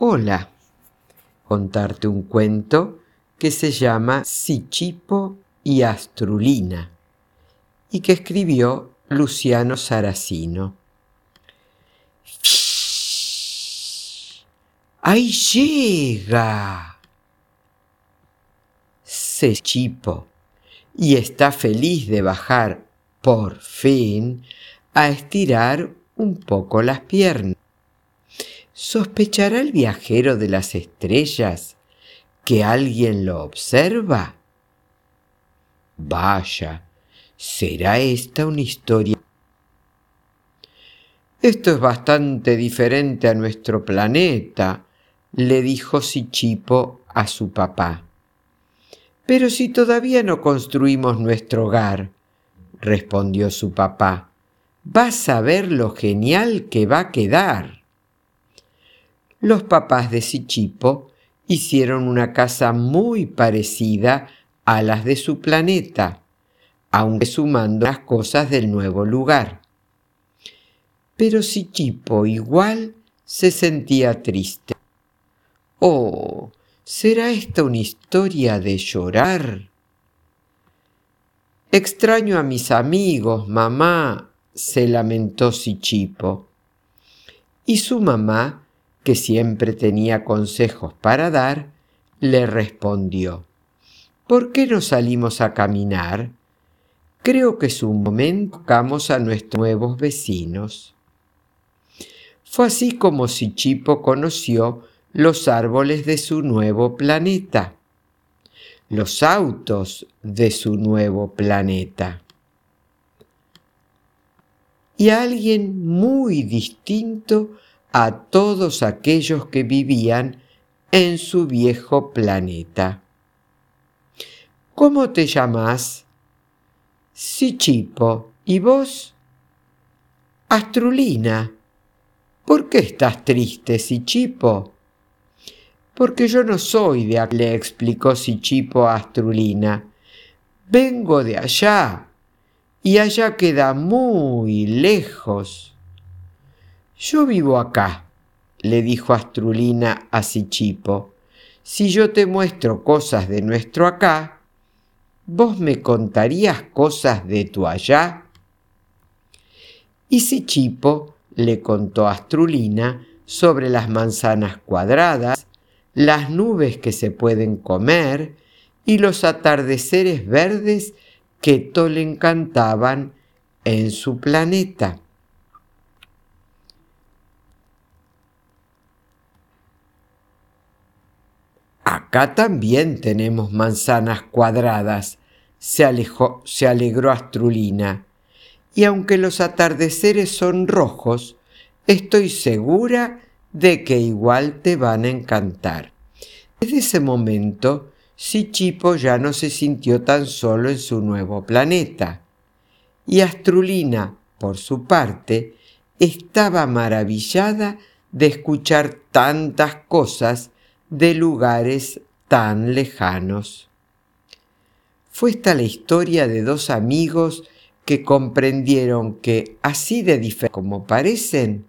Hola, contarte un cuento que se llama Sichipo y Astrulina y que escribió Luciano Saracino. ¡Ahí llega! Sichipo y está feliz de bajar por fin a estirar un poco las piernas. ¿Sospechará el viajero de las estrellas que alguien lo observa? Vaya, ¿será esta una historia? Esto es bastante diferente a nuestro planeta, le dijo Sichipo a su papá. Pero si todavía no construimos nuestro hogar, respondió su papá, vas a ver lo genial que va a quedar los papás de Sichipo hicieron una casa muy parecida a las de su planeta, aunque sumando las cosas del nuevo lugar. Pero Sichipo igual se sentía triste. Oh, ¿será esta una historia de llorar? Extraño a mis amigos, mamá, se lamentó Sichipo. Y su mamá que siempre tenía consejos para dar, le respondió, ¿Por qué no salimos a caminar? Creo que es un momento que a nuestros nuevos vecinos. Fue así como Sichipo conoció los árboles de su nuevo planeta, los autos de su nuevo planeta. Y alguien muy distinto a todos aquellos que vivían en su viejo planeta. ¿Cómo te llamas? Sichipo. ¿Y vos? Astrulina. ¿Por qué estás triste, Sichipo? Porque yo no soy de aquí, le explicó Sichipo a Astrulina. Vengo de allá, y allá queda muy lejos. Yo vivo acá, le dijo Astrulina a Sichipo. Si yo te muestro cosas de nuestro acá, ¿vos me contarías cosas de tu allá? Y Sichipo le contó a Astrulina sobre las manzanas cuadradas, las nubes que se pueden comer y los atardeceres verdes que todo le encantaban en su planeta. Acá también tenemos manzanas cuadradas, se, alejó, se alegró Astrulina. Y aunque los atardeceres son rojos, estoy segura de que igual te van a encantar. Desde ese momento, Sichipo ya no se sintió tan solo en su nuevo planeta. Y Astrulina, por su parte, estaba maravillada de escuchar tantas cosas de lugares tan lejanos. Fue esta la historia de dos amigos que comprendieron que, así de diferentes como parecen,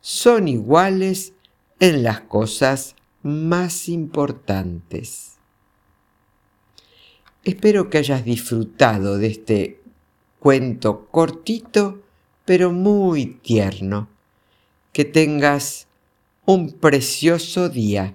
son iguales en las cosas más importantes. Espero que hayas disfrutado de este cuento cortito, pero muy tierno. Que tengas un precioso día.